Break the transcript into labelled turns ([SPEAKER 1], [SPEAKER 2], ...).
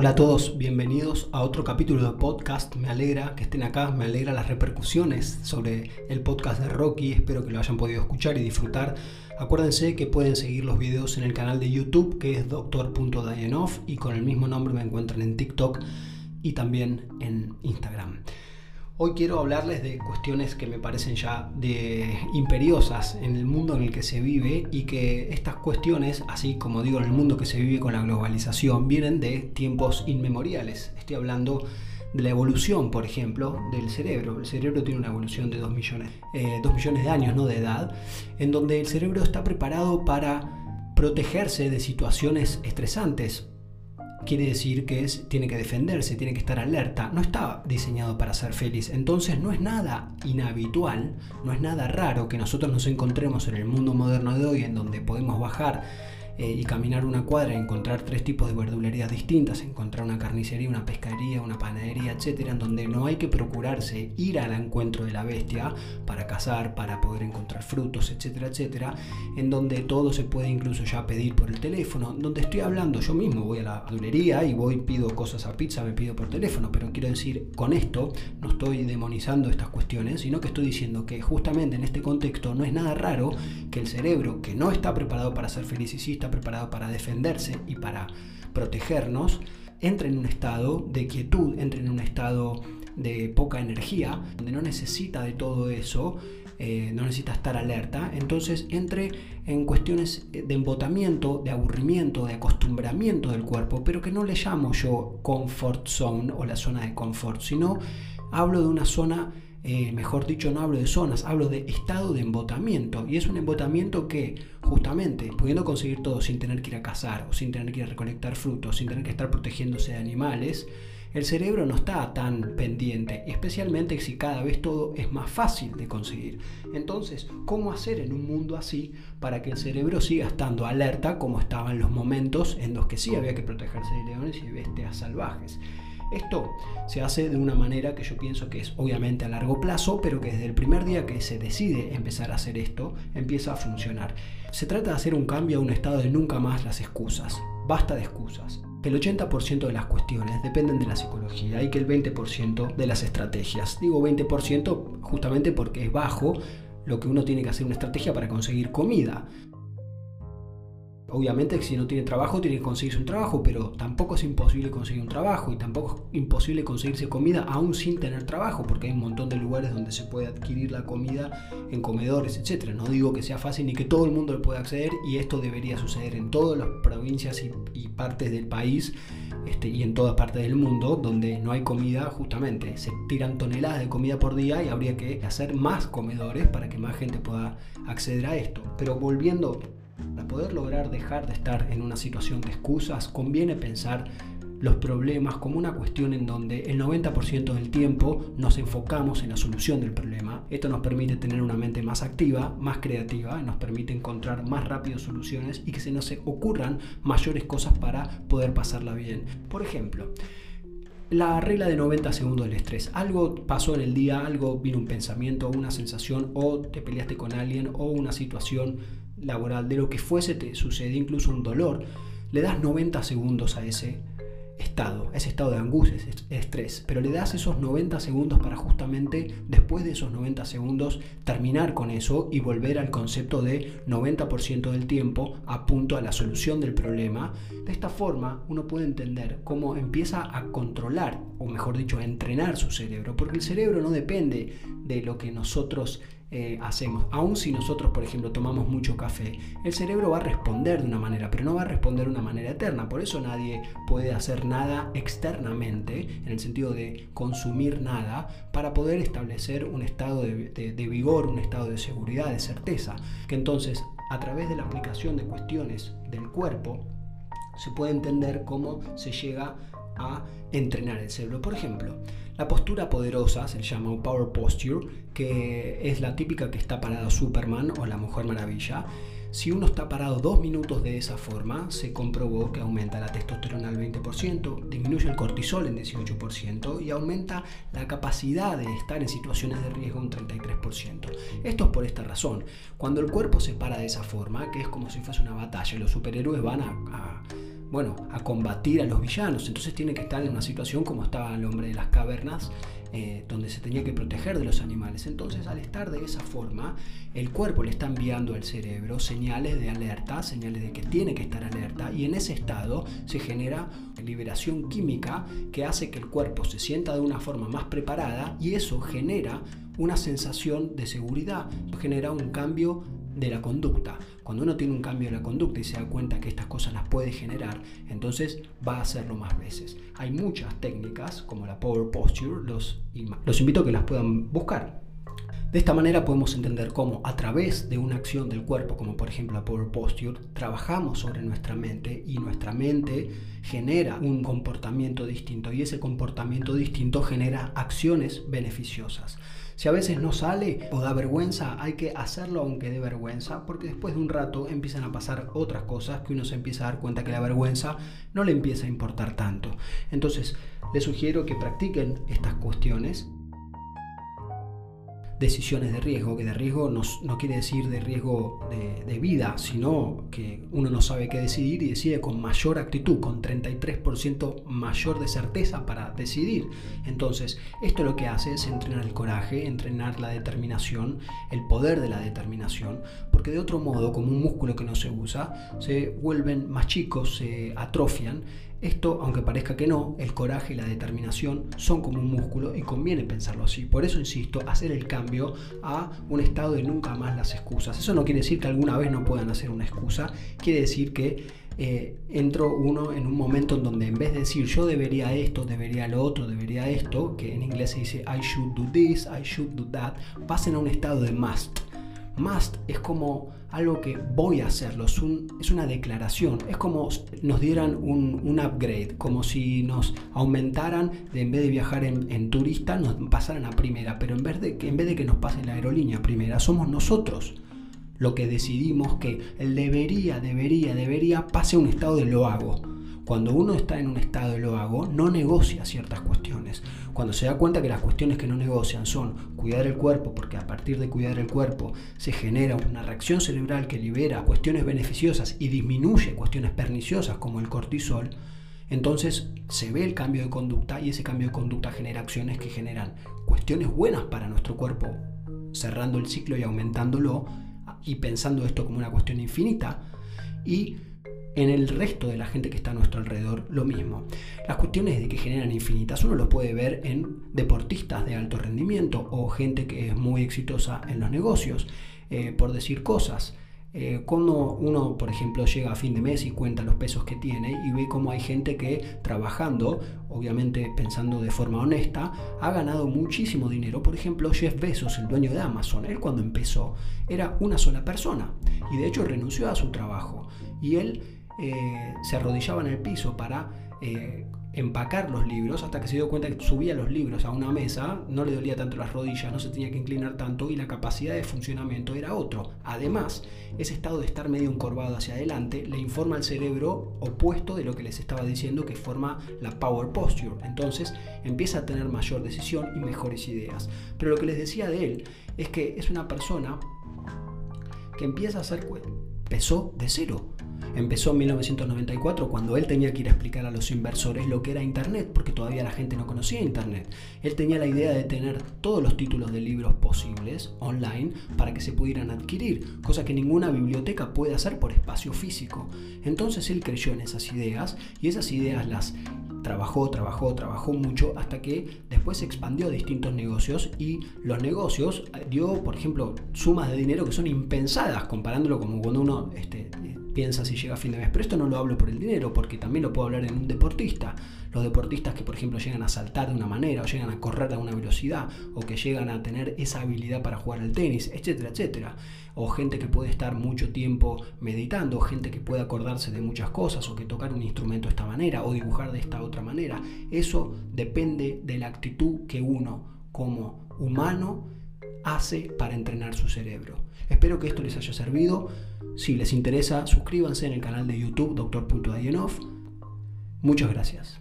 [SPEAKER 1] Hola a todos, bienvenidos a otro capítulo de podcast. Me alegra que estén acá, me alegra las repercusiones sobre el podcast de Rocky. Espero que lo hayan podido escuchar y disfrutar. Acuérdense que pueden seguir los videos en el canal de YouTube que es doctor.dianoff y con el mismo nombre me encuentran en TikTok y también en Instagram. Hoy quiero hablarles de cuestiones que me parecen ya imperiosas en el mundo en el que se vive y que estas cuestiones, así como digo en el mundo que se vive con la globalización, vienen de tiempos inmemoriales. Estoy hablando de la evolución, por ejemplo, del cerebro. El cerebro tiene una evolución de 2 millones, eh, millones de años ¿no? de edad, en donde el cerebro está preparado para protegerse de situaciones estresantes, quiere decir que es, tiene que defenderse, tiene que estar alerta, no está diseñado para ser feliz. Entonces no es nada inhabitual, no es nada raro que nosotros nos encontremos en el mundo moderno de hoy en donde podemos bajar eh, y caminar una cuadra encontrar tres tipos de verdulerías distintas, encontrar una carnicería, una pescadería, una panadería, etcétera, en donde no hay que procurarse ir al encuentro de la bestia para cazar, para poder encontrar frutos, etcétera, etcétera, en donde todo se puede incluso ya pedir por el teléfono, donde estoy hablando yo mismo, voy a la verdulería y voy, pido cosas a pizza, me pido por teléfono, pero quiero decir, con esto no estoy demonizando estas cuestiones, sino que estoy diciendo que justamente en este contexto no es nada raro que el cerebro, que no está preparado para ser feliz preparado para defenderse y para protegernos, entra en un estado de quietud, entra en un estado de poca energía, donde no necesita de todo eso, eh, no necesita estar alerta, entonces entre en cuestiones de embotamiento, de aburrimiento, de acostumbramiento del cuerpo, pero que no le llamo yo comfort zone o la zona de confort, sino hablo de una zona eh, mejor dicho, no hablo de zonas, hablo de estado de embotamiento. Y es un embotamiento que, justamente, pudiendo conseguir todo sin tener que ir a cazar, o sin tener que ir a recolectar frutos, sin tener que estar protegiéndose de animales, el cerebro no está tan pendiente, especialmente si cada vez todo es más fácil de conseguir. Entonces, ¿cómo hacer en un mundo así para que el cerebro siga estando alerta como estaba en los momentos en los que sí había que protegerse de leones y bestias salvajes? Esto se hace de una manera que yo pienso que es obviamente a largo plazo, pero que desde el primer día que se decide empezar a hacer esto, empieza a funcionar. Se trata de hacer un cambio a un estado de nunca más las excusas. Basta de excusas. El 80% de las cuestiones dependen de la psicología y que el 20% de las estrategias. Digo 20% justamente porque es bajo lo que uno tiene que hacer una estrategia para conseguir comida. Obviamente si no tiene trabajo tiene que conseguirse un trabajo, pero tampoco es imposible conseguir un trabajo y tampoco es imposible conseguirse comida aún sin tener trabajo, porque hay un montón de lugares donde se puede adquirir la comida en comedores, etc. No digo que sea fácil ni que todo el mundo le pueda acceder y esto debería suceder en todas las provincias y, partes del país este, y en todas partes del mundo donde no hay comida, justamente se tiran toneladas de comida por día y habría que hacer más comedores para que más gente pueda acceder a esto. Pero volviendo para poder lograr dejar de estar en una situación de excusas, conviene pensar los problemas como una cuestión en donde el 90% del tiempo nos enfocamos en la solución del problema. Esto nos permite tener una mente más activa, más creativa, nos permite encontrar más rápido soluciones y que se nos ocurran mayores cosas para poder pasarla bien. Por ejemplo, la regla de 90 segundos del estrés. Algo pasó en el día, algo vino un pensamiento, una sensación, o te peleaste con alguien, o una situación laboral, de lo que fuese te sucede, incluso un dolor, le das 90 segundos a ese estado, a ese estado de angustia, ese estrés, pero le das esos 90 segundos para justamente después de esos 90 segundos terminar con eso y volver al concepto de 90% del tiempo a punto a la solución del problema. De esta forma uno puede entender cómo empieza a controlar, o mejor dicho, a entrenar su cerebro, porque el cerebro no depende de lo que nosotros eh, hacemos. Aun si nosotros, por ejemplo, tomamos mucho café, el cerebro va a responder de una manera, pero no va a responder de una manera eterna. Por eso nadie puede hacer nada externamente, en el sentido de consumir nada, para poder establecer un estado de, de vigor, un estado de seguridad, de certeza. Que entonces, a través de la aplicación de cuestiones del cuerpo, se puede entender cómo se llega a entrenar el cerebro. Por ejemplo, la postura poderosa se llama Power Posture, que es la típica que está parada Superman o la Mujer Maravilla. Si uno está parado dos minutos de esa forma, se comprobó que aumenta la testosterona al 20%, disminuye el cortisol en 18% y aumenta la capacidad de estar en situaciones de riesgo un 33%. Esto es por esta razón. Cuando el cuerpo se para de esa forma, que es como si fuese una batalla, los superhéroes van a bueno, a combatir a los villanos. Entonces tiene que estar en una situación como estaba el hombre de las cavernas, eh, donde se tenía que proteger de los animales. Entonces, al estar de esa forma, el cuerpo le está enviando al cerebro señales de alerta, señales de que tiene que estar alerta, y en ese estado se genera liberación química que hace que el cuerpo se sienta de una forma más preparada y eso genera una sensación de seguridad, genera un cambio de la conducta. Cuando uno tiene un cambio de la conducta y se da cuenta que estas cosas las puede generar, entonces va a hacerlo más veces. Hay muchas técnicas como la Power Posture, los, los invito a que las puedan buscar. De esta manera podemos entender cómo a través de una acción del cuerpo, como por ejemplo la Power Posture, trabajamos sobre nuestra mente y nuestra mente genera un comportamiento distinto y ese comportamiento distinto genera acciones beneficiosas. Si a veces no sale o da vergüenza, hay que hacerlo aunque dé vergüenza, porque después de un rato empiezan a pasar otras cosas que uno se empieza a dar cuenta que la vergüenza no le empieza a importar tanto. Entonces, les sugiero que practiquen estas cuestiones decisiones de riesgo, que de riesgo no, no quiere decir de riesgo de, de, vida, sino que uno no sabe qué decidir y decide con mayor actitud, con 33% mayor de certeza para decidir. Entonces, esto lo que hace es entrenar el coraje, entrenar la determinación, el poder de la determinación, porque de otro modo, como un músculo que no se usa, se vuelven más chicos, se atrofian esto, aunque parezca que no, el coraje y la determinación son como un músculo y conviene pensarlo así. Por eso insisto, hacer el cambio a un estado de nunca más las excusas. Eso no quiere decir que alguna vez no puedan hacer una excusa, quiere decir que eh, entro uno en un momento en donde en vez de decir yo debería esto, debería lo otro, debería esto, que en inglés se dice I should do this, I should do that, pasen a un estado de must Must es como algo que voy a hacerlo, es, es una declaración, es como nos dieran un, upgrade, como si nos aumentaran, de, en vez de viajar en, turista, nos pasaran a primera, pero en vez, de en vez de que nos pase la aerolínea primera, somos nosotros lo que decidimos que el debería, debería, debería pase a un estado de lo hago. Cuando uno está en un estado de lo hago, no negocia ciertas cuestiones. Cuando se da cuenta que las cuestiones que no negocian son cuidar el cuerpo, porque a partir de cuidar el cuerpo se genera una reacción cerebral que libera cuestiones beneficiosas y disminuye cuestiones perniciosas como el cortisol, entonces se ve el cambio de conducta y ese cambio de conducta genera acciones que generan cuestiones buenas para nuestro cuerpo, cerrando el ciclo y aumentándolo y pensando esto como una cuestión infinita y en el resto de la gente que está a nuestro alrededor lo mismo. Las cuestiones de que generan infinitas uno lo puede ver en deportistas de alto rendimiento o gente que es muy exitosa en los negocios, eh, por decir cosas. Eh, cuando uno, por ejemplo, llega a fin de mes y cuenta los pesos que tiene y ve cómo hay gente que trabajando, obviamente pensando de forma honesta, ha ganado muchísimo dinero. Por ejemplo, Jeff Bezos, el dueño de Amazon, él cuando empezó era una sola persona y de hecho renunció a su trabajo. Y él eh, se arrodillaba en el piso para eh, empacar los libros hasta que se dio cuenta que subía los libros a una mesa, no le dolía tanto las rodillas, no se tenía que inclinar tanto y la capacidad de funcionamiento era otro. Además, ese estado de estar medio encorvado hacia adelante le informa al cerebro opuesto de lo que les estaba diciendo que forma la power posture. Entonces empieza a tener mayor decisión y mejores ideas. Pero lo que les decía de él es que es una persona que empieza a hacer pesó de cero Empezó en 1994 cuando él tenía que ir a explicar a los inversores lo que era Internet, porque todavía la gente no conocía Internet. Él tenía la idea de tener todos los títulos de libros posibles online para que se pudieran adquirir, cosa que ninguna biblioteca puede hacer por espacio físico. Entonces él creyó en esas ideas y esas ideas las trabajó, trabajó, trabajó mucho hasta que después se expandió a distintos negocios y los negocios eh, dio, por ejemplo, sumas de dinero que son impensadas comparándolo como cuando uno este, piensa si llega a fin de mes. Pero esto no lo hablo por el dinero, porque también lo puedo hablar en un deportista. Los deportistas que, por ejemplo, llegan a saltar de una manera, o llegan a correr a una velocidad, o que llegan a tener esa habilidad para jugar al tenis, etcétera, etcétera. O gente que puede estar mucho tiempo meditando, gente que puede acordarse de muchas cosas, o que tocar un instrumento de esta manera, o dibujar de esta otra manera. Eso depende de la actitud que uno, como humano, hace para entrenar su cerebro. Espero que esto les haya servido. Si les interesa, suscríbanse en el canal de YouTube Dr. Muchas gracias.